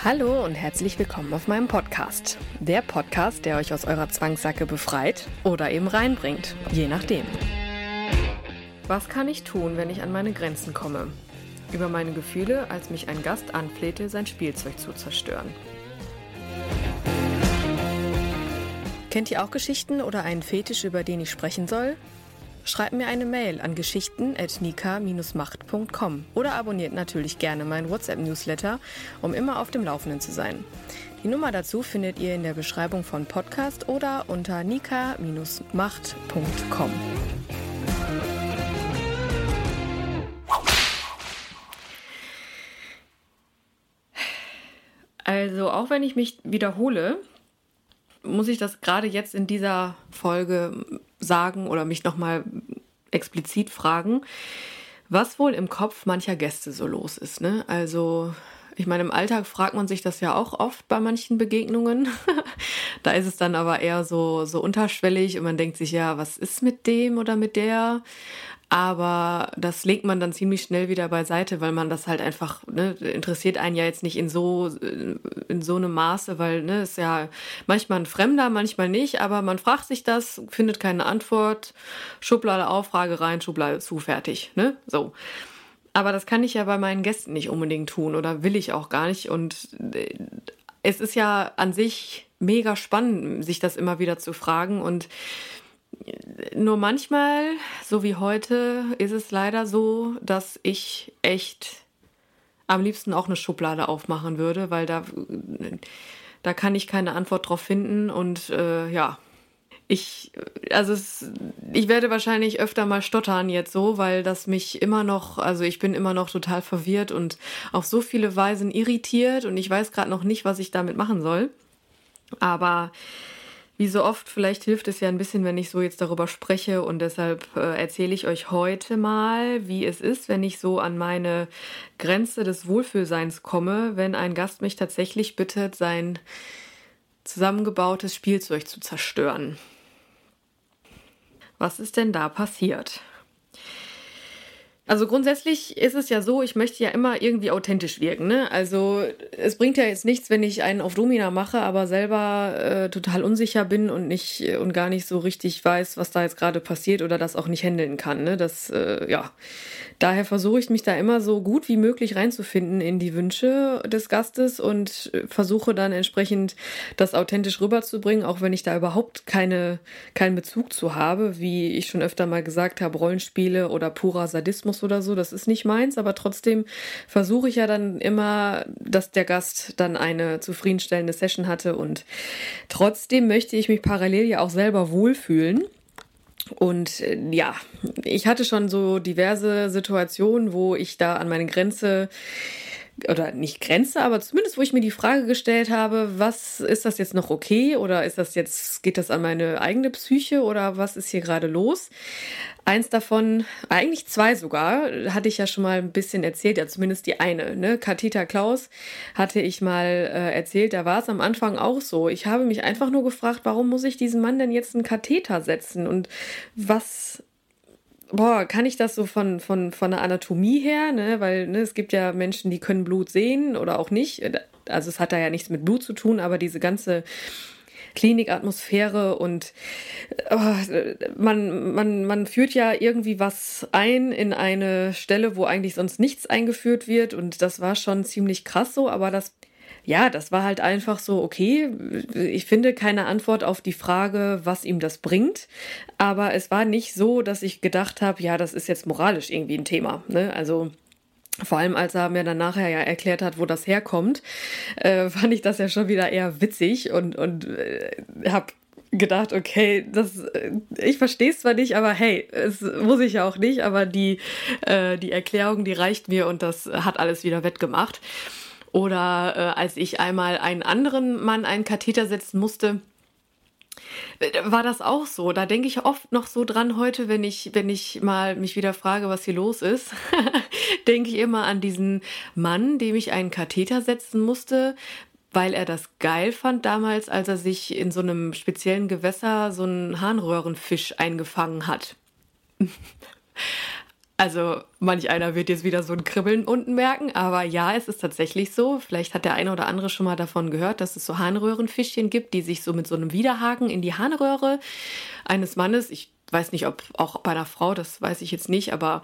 Hallo und herzlich willkommen auf meinem Podcast. Der Podcast, der euch aus eurer Zwangssacke befreit oder eben reinbringt, je nachdem. Was kann ich tun, wenn ich an meine Grenzen komme? Über meine Gefühle, als mich ein Gast anflehte, sein Spielzeug zu zerstören. Kennt ihr auch Geschichten oder einen Fetisch, über den ich sprechen soll? Schreibt mir eine Mail an geschichten.nika-macht.com oder abonniert natürlich gerne meinen WhatsApp-Newsletter, um immer auf dem Laufenden zu sein. Die Nummer dazu findet ihr in der Beschreibung von Podcast oder unter nika-macht.com. Also auch wenn ich mich wiederhole, muss ich das gerade jetzt in dieser Folge sagen oder mich nochmal explizit fragen, was wohl im Kopf mancher Gäste so los ist. Ne? Also ich meine, im Alltag fragt man sich das ja auch oft bei manchen Begegnungen. da ist es dann aber eher so, so unterschwellig und man denkt sich, ja, was ist mit dem oder mit der? Aber das legt man dann ziemlich schnell wieder beiseite, weil man das halt einfach, ne, interessiert einen ja jetzt nicht in so, in so einem Maße, weil, ne, ist ja manchmal ein Fremder, manchmal nicht, aber man fragt sich das, findet keine Antwort, Schublade auf, Frage rein, Schublade zu, fertig, ne, so. Aber das kann ich ja bei meinen Gästen nicht unbedingt tun oder will ich auch gar nicht und äh, es ist ja an sich mega spannend, sich das immer wieder zu fragen und nur manchmal, so wie heute, ist es leider so, dass ich echt am liebsten auch eine Schublade aufmachen würde, weil da, da kann ich keine Antwort drauf finden und äh, ja. Ich, also es, ich werde wahrscheinlich öfter mal stottern jetzt so, weil das mich immer noch, also ich bin immer noch total verwirrt und auf so viele Weisen irritiert und ich weiß gerade noch nicht, was ich damit machen soll. Aber wie so oft, vielleicht hilft es ja ein bisschen, wenn ich so jetzt darüber spreche und deshalb äh, erzähle ich euch heute mal, wie es ist, wenn ich so an meine Grenze des Wohlfühlseins komme, wenn ein Gast mich tatsächlich bittet, sein zusammengebautes Spielzeug zu zerstören. Was ist denn da passiert? Also grundsätzlich ist es ja so, ich möchte ja immer irgendwie authentisch wirken. Ne? Also es bringt ja jetzt nichts, wenn ich einen auf Domina mache, aber selber äh, total unsicher bin und nicht und gar nicht so richtig weiß, was da jetzt gerade passiert oder das auch nicht handeln kann. Ne? Das äh, ja, daher versuche ich mich da immer so gut wie möglich reinzufinden in die Wünsche des Gastes und versuche dann entsprechend das authentisch rüberzubringen, auch wenn ich da überhaupt keine keinen Bezug zu habe, wie ich schon öfter mal gesagt habe, Rollenspiele oder purer Sadismus Journalismus oder so, das ist nicht meins, aber trotzdem versuche ich ja dann immer, dass der Gast dann eine zufriedenstellende Session hatte und trotzdem möchte ich mich parallel ja auch selber wohlfühlen. Und äh, ja, ich hatte schon so diverse Situationen, wo ich da an meine Grenze oder nicht Grenze, aber zumindest, wo ich mir die Frage gestellt habe, was ist das jetzt noch okay oder ist das jetzt, geht das an meine eigene Psyche oder was ist hier gerade los? Eins davon, eigentlich zwei sogar, hatte ich ja schon mal ein bisschen erzählt, ja zumindest die eine, ne? Katita Klaus hatte ich mal äh, erzählt, da war es am Anfang auch so. Ich habe mich einfach nur gefragt, warum muss ich diesem Mann denn jetzt einen Katheter setzen und was boah, kann ich das so von, von, von der Anatomie her, ne? Weil ne, es gibt ja Menschen, die können Blut sehen oder auch nicht. Also es hat da ja nichts mit Blut zu tun, aber diese ganze Klinikatmosphäre und oh, man, man, man führt ja irgendwie was ein in eine Stelle, wo eigentlich sonst nichts eingeführt wird und das war schon ziemlich krass so, aber das ja, das war halt einfach so, okay, ich finde keine Antwort auf die Frage, was ihm das bringt. Aber es war nicht so, dass ich gedacht habe, ja, das ist jetzt moralisch irgendwie ein Thema. Ne? Also vor allem, als er mir dann nachher ja erklärt hat, wo das herkommt, äh, fand ich das ja schon wieder eher witzig und, und äh, habe gedacht, okay, das, äh, ich verstehe es zwar nicht, aber hey, es muss ich ja auch nicht, aber die, äh, die Erklärung, die reicht mir und das hat alles wieder wettgemacht. Oder äh, als ich einmal einen anderen Mann einen Katheter setzen musste, äh, war das auch so. Da denke ich oft noch so dran heute, wenn ich, wenn ich mal mich wieder frage, was hier los ist, denke ich immer an diesen Mann, dem ich einen Katheter setzen musste, weil er das geil fand damals, als er sich in so einem speziellen Gewässer so einen Harnröhrenfisch eingefangen hat. Also manch einer wird jetzt wieder so ein Kribbeln unten merken, aber ja, es ist tatsächlich so. Vielleicht hat der eine oder andere schon mal davon gehört, dass es so Harnröhrenfischchen gibt, die sich so mit so einem Widerhaken in die Harnröhre eines Mannes, ich weiß nicht, ob auch bei einer Frau, das weiß ich jetzt nicht, aber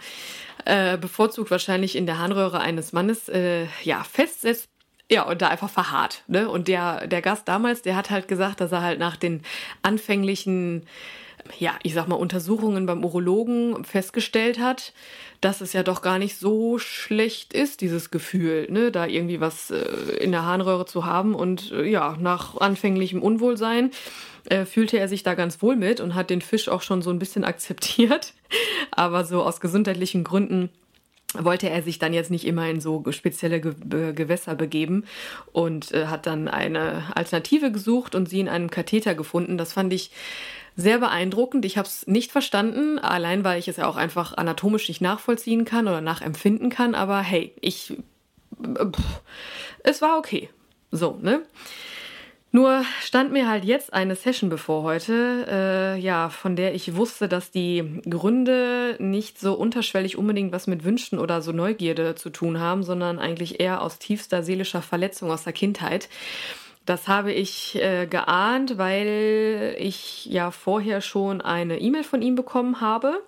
äh, bevorzugt wahrscheinlich in der Harnröhre eines Mannes, äh, ja, festsetzt. Ja, und da einfach verharrt. Ne? Und der, der Gast damals, der hat halt gesagt, dass er halt nach den anfänglichen ja, ich sag mal, Untersuchungen beim Urologen festgestellt hat, dass es ja doch gar nicht so schlecht ist, dieses Gefühl, ne, da irgendwie was äh, in der Harnröhre zu haben. Und äh, ja, nach anfänglichem Unwohlsein äh, fühlte er sich da ganz wohl mit und hat den Fisch auch schon so ein bisschen akzeptiert. Aber so aus gesundheitlichen Gründen wollte er sich dann jetzt nicht immer in so spezielle Ge Gewässer begeben und äh, hat dann eine Alternative gesucht und sie in einem Katheter gefunden. Das fand ich sehr beeindruckend. Ich habe es nicht verstanden, allein weil ich es ja auch einfach anatomisch nicht nachvollziehen kann oder nachempfinden kann. Aber hey, ich. Pff, es war okay. So, ne? Nur stand mir halt jetzt eine Session bevor heute, äh, ja, von der ich wusste, dass die Gründe nicht so unterschwellig unbedingt was mit Wünschen oder so Neugierde zu tun haben, sondern eigentlich eher aus tiefster seelischer Verletzung aus der Kindheit. Das habe ich äh, geahnt, weil ich ja vorher schon eine E-Mail von ihm bekommen habe,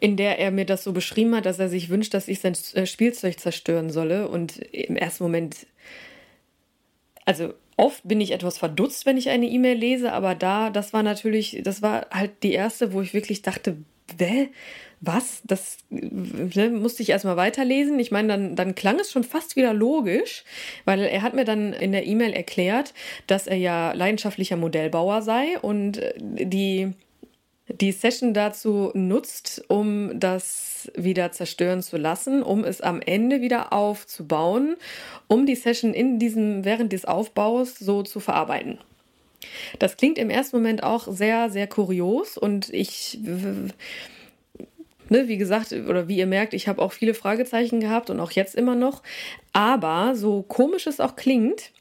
in der er mir das so beschrieben hat, dass er sich wünscht, dass ich sein äh, Spielzeug zerstören solle. Und im ersten Moment, also oft bin ich etwas verdutzt, wenn ich eine E-Mail lese, aber da, das war natürlich, das war halt die erste, wo ich wirklich dachte, Bäh, was? Das ne, musste ich erstmal weiterlesen. Ich meine, dann, dann klang es schon fast wieder logisch, weil er hat mir dann in der E-Mail erklärt, dass er ja leidenschaftlicher Modellbauer sei und die, die Session dazu nutzt, um das wieder zerstören zu lassen, um es am Ende wieder aufzubauen, um die Session in diesem, während des Aufbaus so zu verarbeiten. Das klingt im ersten Moment auch sehr, sehr kurios und ich ne, wie gesagt, oder wie ihr merkt, ich habe auch viele Fragezeichen gehabt und auch jetzt immer noch. Aber so komisch es auch klingt,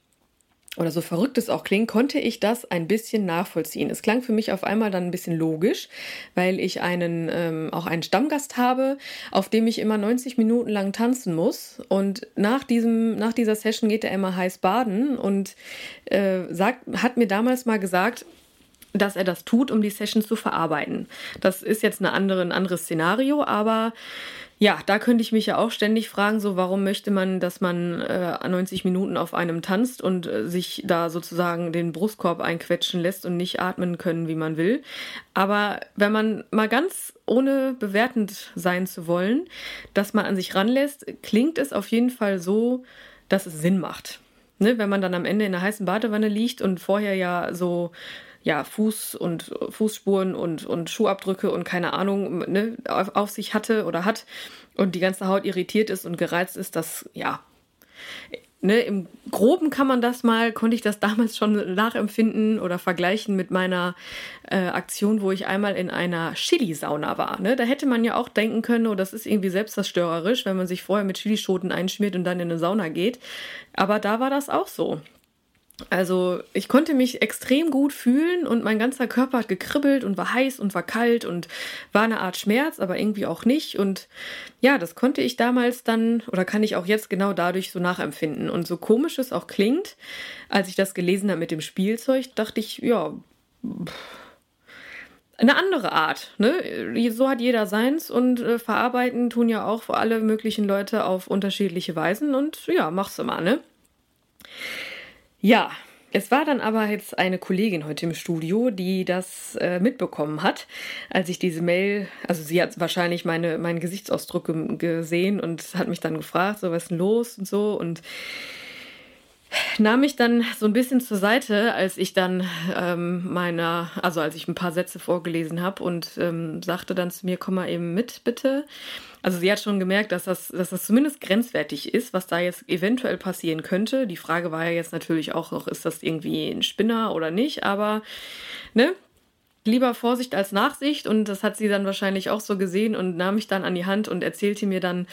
oder so verrückt es auch klingt, konnte ich das ein bisschen nachvollziehen. Es klang für mich auf einmal dann ein bisschen logisch, weil ich einen ähm, auch einen Stammgast habe, auf dem ich immer 90 Minuten lang tanzen muss. Und nach diesem nach dieser Session geht er immer heiß baden und äh, sagt, hat mir damals mal gesagt, dass er das tut, um die Session zu verarbeiten. Das ist jetzt eine andere, ein anderes Szenario, aber ja, da könnte ich mich ja auch ständig fragen, so warum möchte man, dass man äh, 90 Minuten auf einem tanzt und äh, sich da sozusagen den Brustkorb einquetschen lässt und nicht atmen können, wie man will. Aber wenn man mal ganz ohne bewertend sein zu wollen, dass man an sich ranlässt, klingt es auf jeden Fall so, dass es Sinn macht. Ne, wenn man dann am Ende in der heißen Badewanne liegt und vorher ja so ja, Fuß und Fußspuren und, und Schuhabdrücke und keine Ahnung ne, auf, auf sich hatte oder hat und die ganze Haut irritiert ist und gereizt ist, das, ja, Ne, Im Groben kann man das mal, konnte ich das damals schon nachempfinden oder vergleichen mit meiner äh, Aktion, wo ich einmal in einer Chili-Sauna war. Ne? Da hätte man ja auch denken können, oh, das ist irgendwie selbstzerstörerisch, wenn man sich vorher mit Chilischoten einschmiert und dann in eine Sauna geht. Aber da war das auch so. Also ich konnte mich extrem gut fühlen und mein ganzer Körper hat gekribbelt und war heiß und war kalt und war eine Art Schmerz, aber irgendwie auch nicht. Und ja, das konnte ich damals dann oder kann ich auch jetzt genau dadurch so nachempfinden. Und so komisch es auch klingt, als ich das gelesen habe mit dem Spielzeug, dachte ich, ja, eine andere Art. Ne? So hat jeder seins und äh, verarbeiten tun ja auch alle möglichen Leute auf unterschiedliche Weisen und ja, mach's immer, ne? Ja, es war dann aber jetzt eine Kollegin heute im Studio, die das äh, mitbekommen hat, als ich diese Mail, also sie hat wahrscheinlich meine, meinen Gesichtsausdruck gesehen und hat mich dann gefragt, so was ist denn los und so und nahm mich dann so ein bisschen zur Seite, als ich dann ähm, meiner, also als ich ein paar Sätze vorgelesen habe und ähm, sagte dann zu mir, komm mal eben mit, bitte. Also sie hat schon gemerkt, dass das, dass das zumindest grenzwertig ist, was da jetzt eventuell passieren könnte. Die Frage war ja jetzt natürlich auch noch, ist das irgendwie ein Spinner oder nicht, aber ne, lieber Vorsicht als Nachsicht und das hat sie dann wahrscheinlich auch so gesehen und nahm mich dann an die Hand und erzählte mir dann,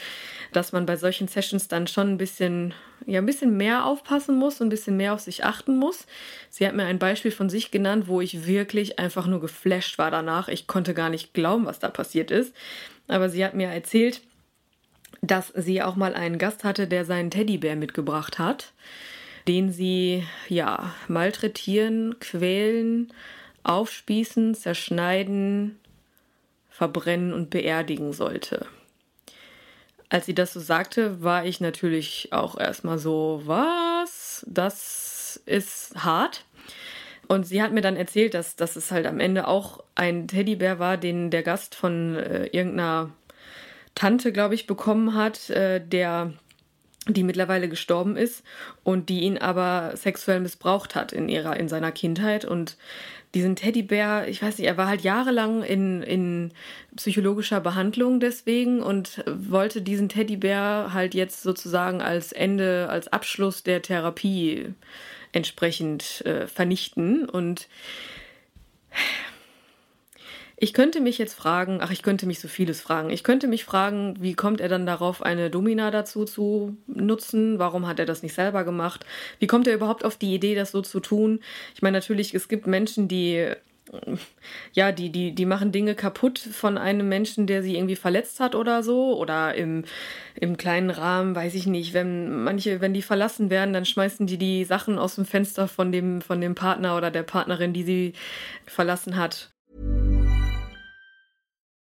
dass man bei solchen Sessions dann schon ein bisschen, ja, ein bisschen mehr aufpassen muss und ein bisschen mehr auf sich achten muss. Sie hat mir ein Beispiel von sich genannt, wo ich wirklich einfach nur geflasht war danach. Ich konnte gar nicht glauben, was da passiert ist. Aber sie hat mir erzählt, dass sie auch mal einen Gast hatte, der seinen Teddybär mitgebracht hat, den sie, ja, malträtieren, quälen, aufspießen, zerschneiden, verbrennen und beerdigen sollte. Als sie das so sagte, war ich natürlich auch erstmal so, was? Das ist hart. Und sie hat mir dann erzählt, dass, dass es halt am Ende auch ein Teddybär war, den der Gast von äh, irgendeiner Tante, glaube ich, bekommen hat, äh, der die mittlerweile gestorben ist und die ihn aber sexuell missbraucht hat in ihrer in seiner Kindheit. Und diesen Teddybär, ich weiß nicht, er war halt jahrelang in, in psychologischer Behandlung deswegen und wollte diesen Teddybär halt jetzt sozusagen als Ende, als Abschluss der Therapie entsprechend äh, vernichten. Und ich könnte mich jetzt fragen, ach, ich könnte mich so vieles fragen. Ich könnte mich fragen, wie kommt er dann darauf, eine Domina dazu zu nutzen? Warum hat er das nicht selber gemacht? Wie kommt er überhaupt auf die Idee, das so zu tun? Ich meine, natürlich, es gibt Menschen, die ja, die, die, die machen Dinge kaputt von einem Menschen, der sie irgendwie verletzt hat oder so. Oder im, im kleinen Rahmen, weiß ich nicht, wenn manche, wenn die verlassen werden, dann schmeißen die die Sachen aus dem Fenster von dem, von dem Partner oder der Partnerin, die sie verlassen hat.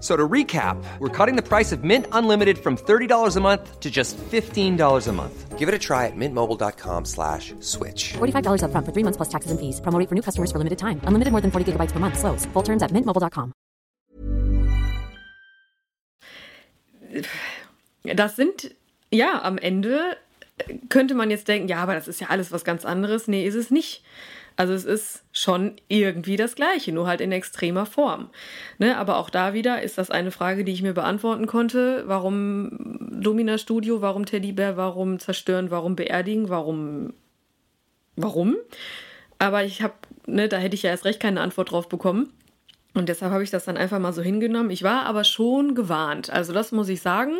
So to recap, we're cutting the price of Mint Unlimited from $30 a month to just $15 a month. Give it a try at mintmobile.com slash switch. $45 up front for three months plus taxes and fees. Promo for new customers for limited time. Unlimited more than 40 gigabytes per month. Slows. Full terms at mintmobile.com. Das sind, ja, am Ende könnte man jetzt denken, ja, aber das ist ja alles was ganz anderes. Nee, ist es nicht. Also es ist schon irgendwie das Gleiche, nur halt in extremer Form. Ne? Aber auch da wieder ist das eine Frage, die ich mir beantworten konnte. Warum Lumina Studio, warum Teddybär, warum zerstören, warum beerdigen, warum, warum? Aber ich habe, ne, da hätte ich ja erst recht keine Antwort drauf bekommen. Und deshalb habe ich das dann einfach mal so hingenommen. Ich war aber schon gewarnt. Also das muss ich sagen.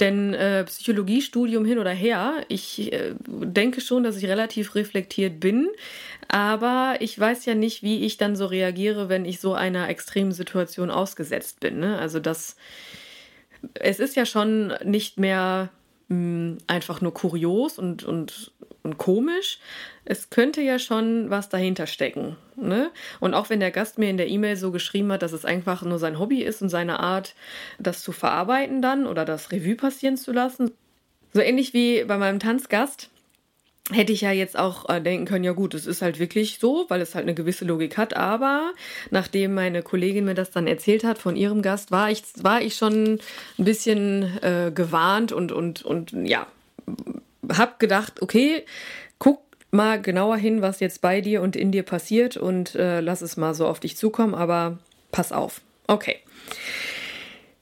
Denn äh, Psychologiestudium hin oder her, ich äh, denke schon, dass ich relativ reflektiert bin. Aber ich weiß ja nicht, wie ich dann so reagiere, wenn ich so einer extremen Situation ausgesetzt bin. Ne? Also das, es ist ja schon nicht mehr mh, hm, einfach nur kurios und, und, und komisch, es könnte ja schon was dahinter stecken. Ne? Und auch wenn der Gast mir in der E-Mail so geschrieben hat, dass es einfach nur sein Hobby ist und seine Art, das zu verarbeiten dann oder das Revue passieren zu lassen. So ähnlich wie bei meinem Tanzgast hätte ich ja jetzt auch äh, denken können, ja gut, es ist halt wirklich so, weil es halt eine gewisse Logik hat. Aber nachdem meine Kollegin mir das dann erzählt hat von ihrem Gast, war ich, war ich schon ein bisschen äh, gewarnt und, und, und ja, hab gedacht, okay, guck mal genauer hin, was jetzt bei dir und in dir passiert und äh, lass es mal so auf dich zukommen, aber pass auf. Okay.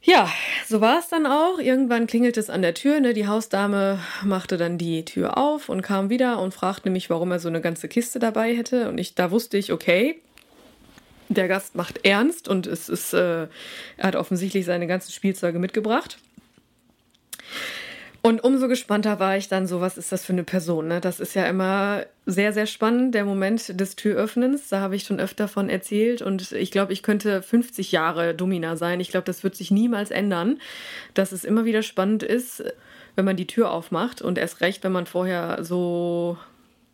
Ja, so war es dann auch. Irgendwann klingelt es an der Tür. Ne? Die Hausdame machte dann die Tür auf und kam wieder und fragte mich, warum er so eine ganze Kiste dabei hätte. Und ich, da wusste ich, okay, der Gast macht ernst und es ist, äh, er hat offensichtlich seine ganzen Spielzeuge mitgebracht. Und umso gespannter war ich dann so, was ist das für eine Person? Ne? Das ist ja immer sehr, sehr spannend, der Moment des Türöffnens. Da habe ich schon öfter von erzählt. Und ich glaube, ich könnte 50 Jahre Domina sein. Ich glaube, das wird sich niemals ändern, dass es immer wieder spannend ist, wenn man die Tür aufmacht. Und erst recht, wenn man vorher so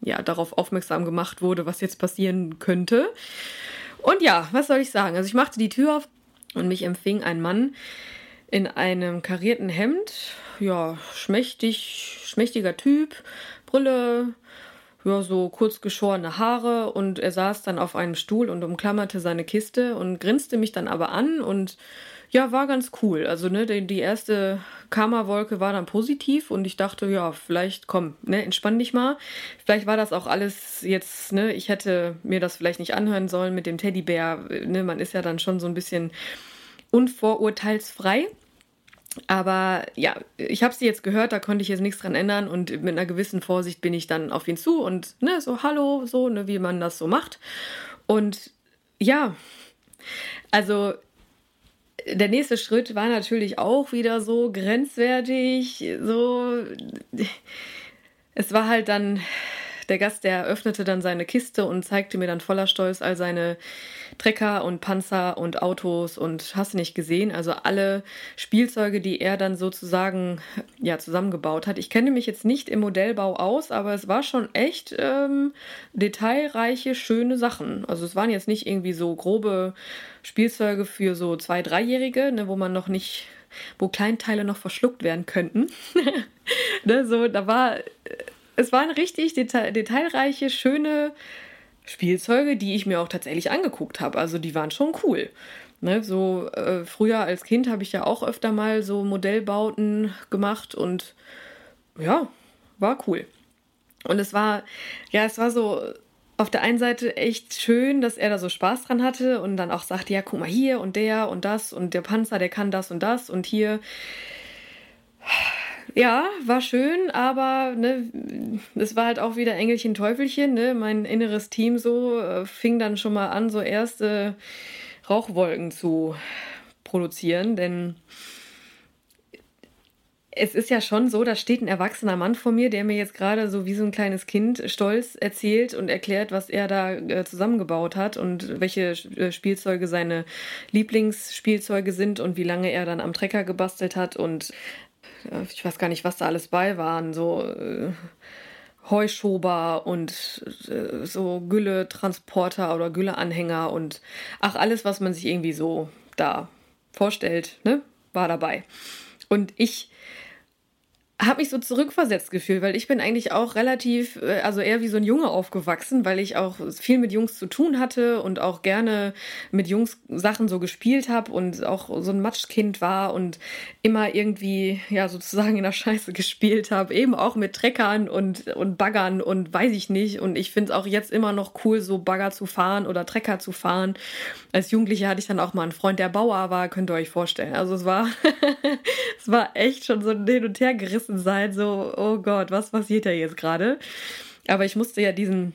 ja, darauf aufmerksam gemacht wurde, was jetzt passieren könnte. Und ja, was soll ich sagen? Also ich machte die Tür auf und mich empfing ein Mann in einem karierten Hemd ja, schmächtig, schmächtiger Typ, Brille, ja, so kurz geschorene Haare und er saß dann auf einem Stuhl und umklammerte seine Kiste und grinste mich dann aber an und ja, war ganz cool. Also, ne, die, erste Karma-Wolke war dann positiv und ich dachte, ja, vielleicht komm, ne, entspann dich mal. Vielleicht war das auch alles jetzt, ne, ich hätte mir das vielleicht nicht anhören sollen mit dem Teddybär, ne, man ist ja dann schon so ein bisschen unvorurteilsfrei. Aber ja, ich habe sie jetzt gehört, da konnte ich jetzt nichts dran ändern und mit einer gewissen Vorsicht bin ich dann auf ihn zu und ne, so hallo, so, ne, wie man das so macht. Und ja, also der nächste Schritt war natürlich auch wieder so grenzwertig, so. Es war halt dann der Gast, der öffnete dann seine Kiste und zeigte mir dann voller Stolz all seine Trecker und Panzer und Autos und hast du nicht gesehen. Also alle Spielzeuge, die er dann sozusagen ja zusammengebaut hat. Ich kenne mich jetzt nicht im Modellbau aus, aber es war schon echt ähm, detailreiche, schöne Sachen. Also es waren jetzt nicht irgendwie so grobe Spielzeuge für so zwei, dreijährige, ne, wo man noch nicht wo Kleinteile noch verschluckt werden könnten. ne, so, da war es waren richtig detail detailreiche, schöne Spielzeuge, die ich mir auch tatsächlich angeguckt habe. Also die waren schon cool. Ne, so äh, früher als Kind habe ich ja auch öfter mal so Modellbauten gemacht und ja, war cool. Und es war, ja, es war so auf der einen Seite echt schön, dass er da so Spaß dran hatte und dann auch sagte, ja, guck mal hier und der und das und der Panzer, der kann das und das und hier ja, war schön, aber ne, es war halt auch wieder Engelchen, Teufelchen. Ne? Mein inneres Team so äh, fing dann schon mal an, so erste Rauchwolken zu produzieren, denn es ist ja schon so, da steht ein erwachsener Mann vor mir, der mir jetzt gerade so wie so ein kleines Kind stolz erzählt und erklärt, was er da äh, zusammengebaut hat und welche äh, Spielzeuge seine Lieblingsspielzeuge sind und wie lange er dann am Trecker gebastelt hat und ich weiß gar nicht, was da alles bei waren, so äh, Heuschober und äh, so Gülle-Transporter oder Gülle-Anhänger und ach, alles, was man sich irgendwie so da vorstellt, ne, war dabei. Und ich habe mich so zurückversetzt gefühlt, weil ich bin eigentlich auch relativ, äh, also eher wie so ein Junge aufgewachsen, weil ich auch viel mit Jungs zu tun hatte und auch gerne mit Jungs Sachen so gespielt habe und auch so ein Matschkind war und immer irgendwie, ja, sozusagen in der Scheiße gespielt habe, eben auch mit Treckern und, und Baggern und weiß ich nicht. Und ich finde es auch jetzt immer noch cool, so Bagger zu fahren oder Trecker zu fahren. Als Jugendliche hatte ich dann auch mal einen Freund, der Bauer war, könnt ihr euch vorstellen. Also es war, es war echt schon so ein Hin und Her gerissen sein, so, oh Gott, was passiert da jetzt gerade? Aber ich musste ja diesen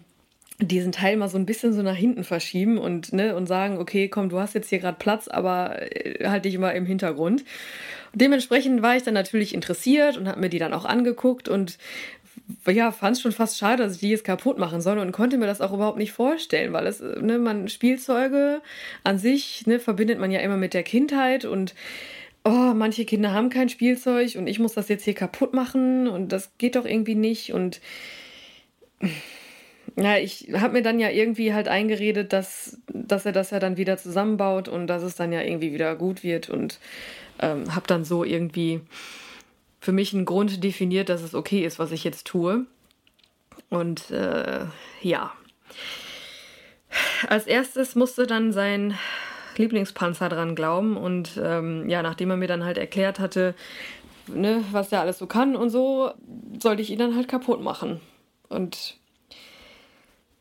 diesen Teil mal so ein bisschen so nach hinten verschieben und, ne, und sagen, okay, komm, du hast jetzt hier gerade Platz, aber äh, halt dich mal im Hintergrund. Und dementsprechend war ich dann natürlich interessiert und habe mir die dann auch angeguckt und ja, fand es schon fast schade, dass ich die jetzt kaputt machen soll und konnte mir das auch überhaupt nicht vorstellen, weil es, ne, man Spielzeuge an sich, ne, verbindet man ja immer mit der Kindheit und oh, manche Kinder haben kein Spielzeug und ich muss das jetzt hier kaputt machen und das geht doch irgendwie nicht und ja, ich habe mir dann ja irgendwie halt eingeredet, dass, dass er das ja dann wieder zusammenbaut und dass es dann ja irgendwie wieder gut wird und ähm, habe dann so irgendwie für mich einen Grund definiert, dass es okay ist, was ich jetzt tue. Und äh, ja. Als erstes musste dann sein Lieblingspanzer dran glauben. Und ähm, ja, nachdem er mir dann halt erklärt hatte, ne, was er alles so kann und so, sollte ich ihn dann halt kaputt machen. Und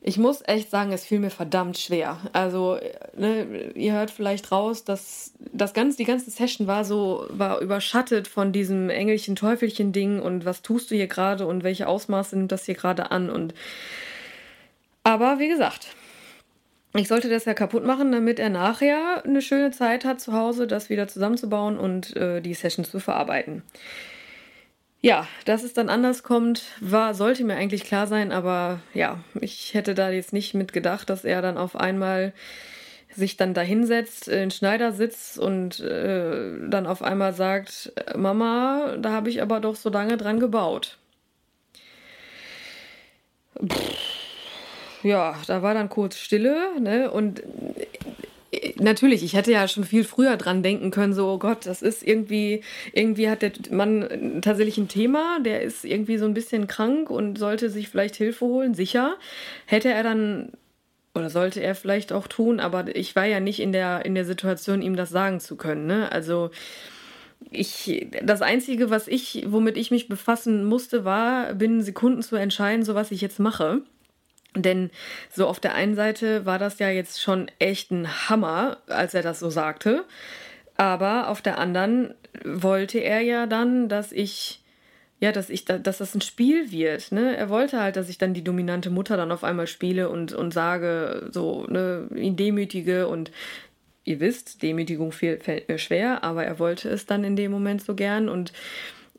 ich muss echt sagen, es fiel mir verdammt schwer. Also, ne, ihr hört vielleicht raus, dass das ganze, die ganze Session war so, war überschattet von diesem Engelchen-Teufelchen-Ding und was tust du hier gerade und welche Ausmaße nimmt das hier gerade an und aber wie gesagt, ich sollte das ja kaputt machen, damit er nachher eine schöne Zeit hat zu Hause, das wieder zusammenzubauen und äh, die Session zu verarbeiten. Ja, dass es dann anders kommt, war, sollte mir eigentlich klar sein, aber ja, ich hätte da jetzt nicht mit gedacht, dass er dann auf einmal sich dann da hinsetzt, in Schneidersitz und äh, dann auf einmal sagt, Mama, da habe ich aber doch so lange dran gebaut. Pff ja, da war dann kurz Stille, ne? Und natürlich, ich hätte ja schon viel früher dran denken können, so, oh Gott, das ist irgendwie, irgendwie hat der Mann tatsächlich ein Thema, der ist irgendwie so ein bisschen krank und sollte sich vielleicht Hilfe holen, sicher. Hätte er dann oder sollte er vielleicht auch tun, aber ich war ja nicht in der, in der Situation, ihm das sagen zu können. Ne? Also ich, das Einzige, was ich, womit ich mich befassen musste, war, binnen Sekunden zu entscheiden, so was ich jetzt mache. Denn so auf der einen Seite war das ja jetzt schon echt ein Hammer, als er das so sagte. Aber auf der anderen wollte er ja dann, dass ich, ja, dass ich, dass das ein Spiel wird. Ne? Er wollte halt, dass ich dann die dominante Mutter dann auf einmal spiele und, und sage, so, ne, ihn demütige und ihr wisst, Demütigung fällt mir schwer, aber er wollte es dann in dem Moment so gern und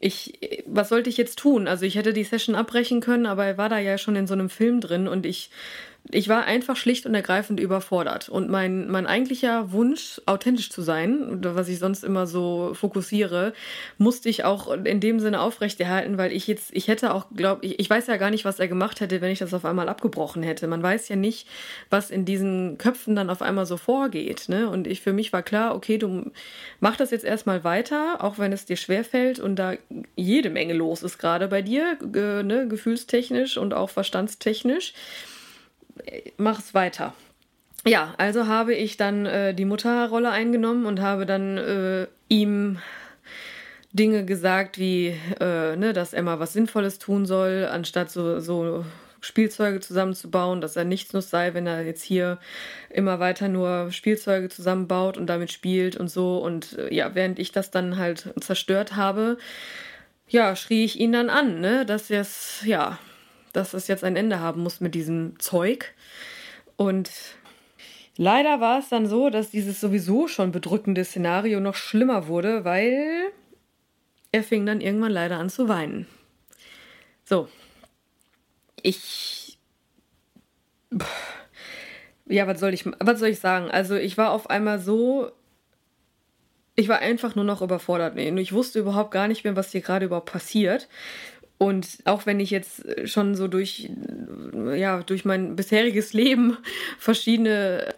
ich, was sollte ich jetzt tun? Also ich hätte die Session abbrechen können, aber er war da ja schon in so einem Film drin und ich ich war einfach schlicht und ergreifend überfordert. Und mein, mein eigentlicher Wunsch, authentisch zu sein, was ich sonst immer so fokussiere, musste ich auch in dem Sinne aufrechterhalten, weil ich jetzt, ich hätte auch, glaube ich, ich weiß ja gar nicht, was er gemacht hätte, wenn ich das auf einmal abgebrochen hätte. Man weiß ja nicht, was in diesen Köpfen dann auf einmal so vorgeht. Ne? Und ich, für mich war klar, okay, du mach das jetzt erstmal weiter, auch wenn es dir schwerfällt und da jede Menge los ist gerade bei dir, äh, ne? gefühlstechnisch und auch verstandstechnisch mach es weiter. Ja, also habe ich dann äh, die Mutterrolle eingenommen und habe dann äh, ihm Dinge gesagt, wie, äh, ne, dass mal was Sinnvolles tun soll, anstatt so, so Spielzeuge zusammenzubauen, dass er nichtsnutz sei, wenn er jetzt hier immer weiter nur Spielzeuge zusammenbaut und damit spielt und so. Und äh, ja, während ich das dann halt zerstört habe, ja, schrie ich ihn dann an, ne, dass es, ja, dass es jetzt ein Ende haben muss mit diesem Zeug. Und leider war es dann so, dass dieses sowieso schon bedrückende Szenario noch schlimmer wurde, weil er fing dann irgendwann leider an zu weinen. So. Ich. Ja, was soll ich, was soll ich sagen? Also, ich war auf einmal so. Ich war einfach nur noch überfordert. Ich wusste überhaupt gar nicht mehr, was hier gerade überhaupt passiert. Und auch wenn ich jetzt schon so durch, ja, durch mein bisheriges Leben verschiedene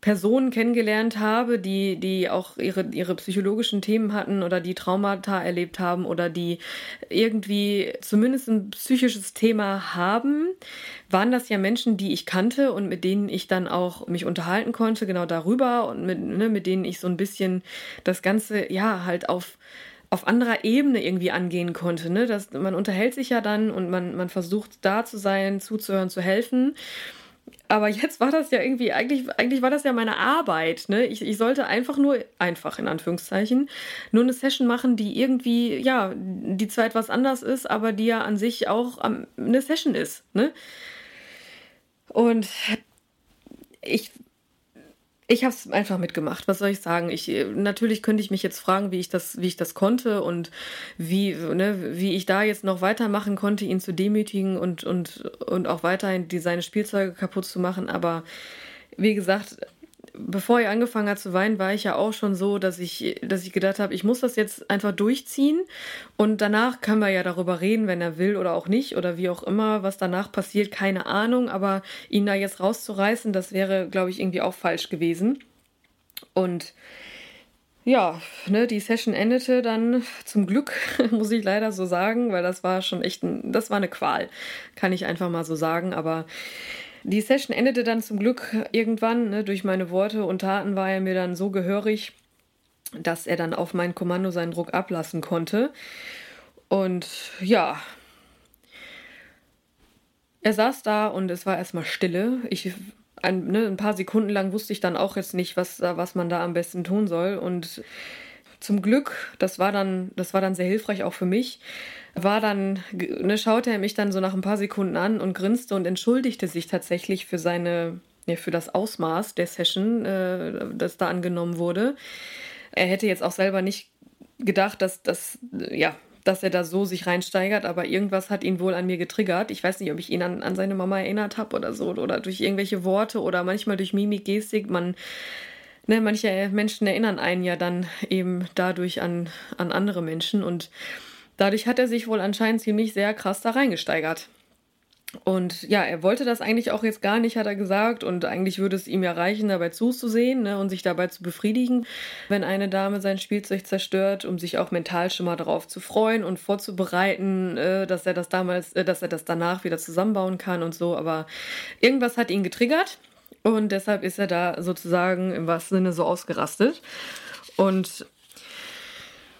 Personen kennengelernt habe, die, die auch ihre, ihre psychologischen Themen hatten oder die Traumata erlebt haben oder die irgendwie zumindest ein psychisches Thema haben, waren das ja Menschen, die ich kannte und mit denen ich dann auch mich unterhalten konnte, genau darüber und mit, ne, mit denen ich so ein bisschen das Ganze, ja, halt auf auf anderer Ebene irgendwie angehen konnte. Ne? Das, man unterhält sich ja dann und man, man versucht da zu sein, zuzuhören, zu helfen. Aber jetzt war das ja irgendwie, eigentlich, eigentlich war das ja meine Arbeit. Ne? Ich, ich sollte einfach nur, einfach in Anführungszeichen, nur eine Session machen, die irgendwie, ja, die zwar etwas anders ist, aber die ja an sich auch eine Session ist. Ne? Und ich ich habe es einfach mitgemacht. Was soll ich sagen? Ich natürlich könnte ich mich jetzt fragen, wie ich das, wie ich das konnte und wie, ne, wie ich da jetzt noch weitermachen konnte, ihn zu demütigen und und und auch weiterhin die, seine Spielzeuge kaputt zu machen. Aber wie gesagt, bevor er angefangen hat zu weinen, war ich ja auch schon so, dass ich, dass ich gedacht habe, ich muss das jetzt einfach durchziehen. Und danach können wir ja darüber reden, wenn er will oder auch nicht oder wie auch immer, was danach passiert, keine Ahnung, aber ihn da jetzt rauszureißen, das wäre, glaube ich, irgendwie auch falsch gewesen. Und ja, ne, die Session endete dann zum Glück, muss ich leider so sagen, weil das war schon echt ein, das war eine Qual, kann ich einfach mal so sagen, aber die Session endete dann zum Glück irgendwann. Ne, durch meine Worte und Taten war er mir dann so gehörig, dass er dann auf mein Kommando seinen Druck ablassen konnte. Und ja, er saß da und es war erstmal Stille. Ich, ein, ne, ein paar Sekunden lang wusste ich dann auch jetzt nicht, was, was man da am besten tun soll. Und zum Glück, das war dann, das war dann sehr hilfreich auch für mich, war dann, ne, schaute er mich dann so nach ein paar Sekunden an und grinste und entschuldigte sich tatsächlich für seine, ja, für das Ausmaß der Session, äh, das da angenommen wurde. Er hätte jetzt auch selber nicht gedacht, dass das, ja, dass er da so sich reinsteigert, aber irgendwas hat ihn wohl an mir getriggert. Ich weiß nicht, ob ich ihn an, an seine Mama erinnert habe oder so, oder durch irgendwelche Worte oder manchmal durch Mimik, Gestik. Man, ne, manche Menschen erinnern einen ja dann eben dadurch an, an andere Menschen und Dadurch hat er sich wohl anscheinend ziemlich sehr krass da reingesteigert. Und ja, er wollte das eigentlich auch jetzt gar nicht, hat er gesagt. Und eigentlich würde es ihm ja reichen, dabei zuzusehen ne, und sich dabei zu befriedigen, wenn eine Dame sein Spielzeug zerstört, um sich auch mental schon mal darauf zu freuen und vorzubereiten, äh, dass er das damals, äh, dass er das danach wieder zusammenbauen kann und so. Aber irgendwas hat ihn getriggert und deshalb ist er da sozusagen im wahrsten Sinne so ausgerastet. Und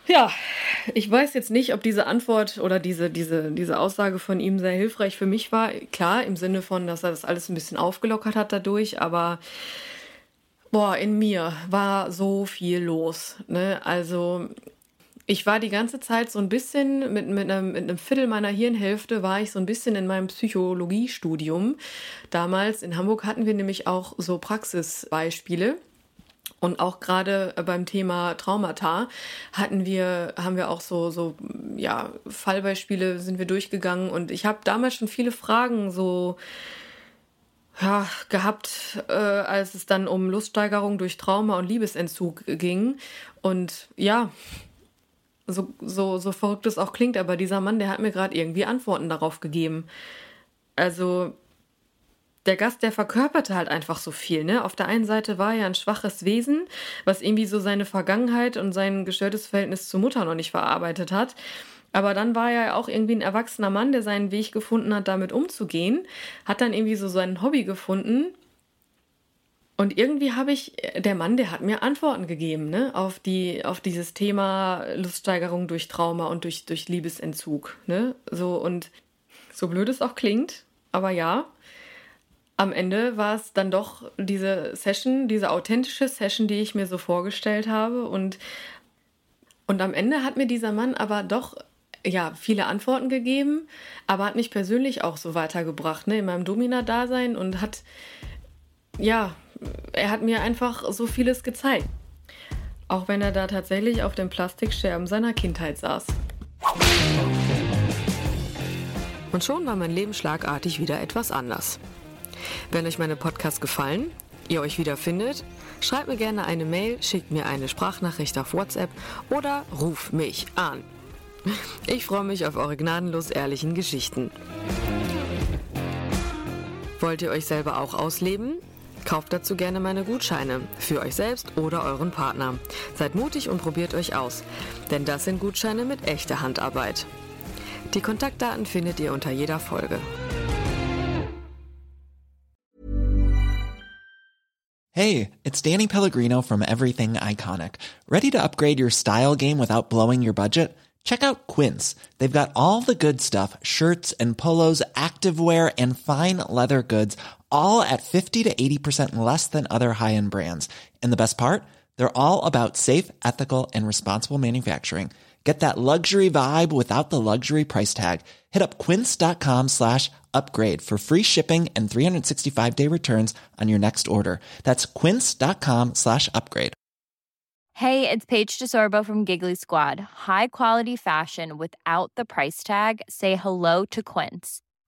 ja, ich weiß jetzt nicht, ob diese Antwort oder diese, diese, diese Aussage von ihm sehr hilfreich für mich war. Klar, im Sinne von, dass er das alles ein bisschen aufgelockert hat dadurch, aber boah, in mir war so viel los. Ne? Also ich war die ganze Zeit so ein bisschen mit, mit, einem, mit einem Viertel meiner Hirnhälfte war ich so ein bisschen in meinem Psychologiestudium. Damals in Hamburg hatten wir nämlich auch so Praxisbeispiele. Und auch gerade beim Thema Traumata hatten wir, haben wir auch so, so, ja, Fallbeispiele sind wir durchgegangen und ich habe damals schon viele Fragen so, ja, gehabt, äh, als es dann um Luststeigerung durch Trauma und Liebesentzug ging. Und ja, so, so, so verrückt es auch klingt, aber dieser Mann, der hat mir gerade irgendwie Antworten darauf gegeben. Also, der Gast, der verkörperte halt einfach so viel. Ne? Auf der einen Seite war er ein schwaches Wesen, was irgendwie so seine Vergangenheit und sein gestörtes Verhältnis zur Mutter noch nicht verarbeitet hat. Aber dann war er ja auch irgendwie ein erwachsener Mann, der seinen Weg gefunden hat, damit umzugehen, hat dann irgendwie so sein Hobby gefunden. Und irgendwie habe ich, der Mann, der hat mir Antworten gegeben, ne, auf die, auf dieses Thema Luststeigerung durch Trauma und durch, durch Liebesentzug, ne, so und so blöd es auch klingt, aber ja, am Ende war es dann doch diese Session, diese authentische Session, die ich mir so vorgestellt habe. Und, und am Ende hat mir dieser Mann aber doch ja, viele Antworten gegeben, aber hat mich persönlich auch so weitergebracht, ne, in meinem Domina-Dasein und hat, ja, er hat mir einfach so vieles gezeigt. Auch wenn er da tatsächlich auf dem Plastikscherben seiner Kindheit saß. Und schon war mein Leben schlagartig wieder etwas anders. Wenn euch meine Podcasts gefallen, ihr euch wiederfindet, schreibt mir gerne eine Mail, schickt mir eine Sprachnachricht auf WhatsApp oder ruf mich an. Ich freue mich auf eure gnadenlos ehrlichen Geschichten. Wollt ihr euch selber auch ausleben? Kauft dazu gerne meine Gutscheine für euch selbst oder euren Partner. Seid mutig und probiert euch aus, denn das sind Gutscheine mit echter Handarbeit. Die Kontaktdaten findet ihr unter jeder Folge. Hey, it's Danny Pellegrino from Everything Iconic. Ready to upgrade your style game without blowing your budget? Check out Quince. They've got all the good stuff shirts and polos, activewear, and fine leather goods, all at 50 to 80% less than other high end brands. And the best part? They're all about safe, ethical, and responsible manufacturing. Get that luxury vibe without the luxury price tag. Hit up quince.com slash upgrade for free shipping and 365 day returns on your next order. That's quince.com slash upgrade. Hey, it's Paige DeSorbo from Giggly Squad. High quality fashion without the price tag. Say hello to Quince.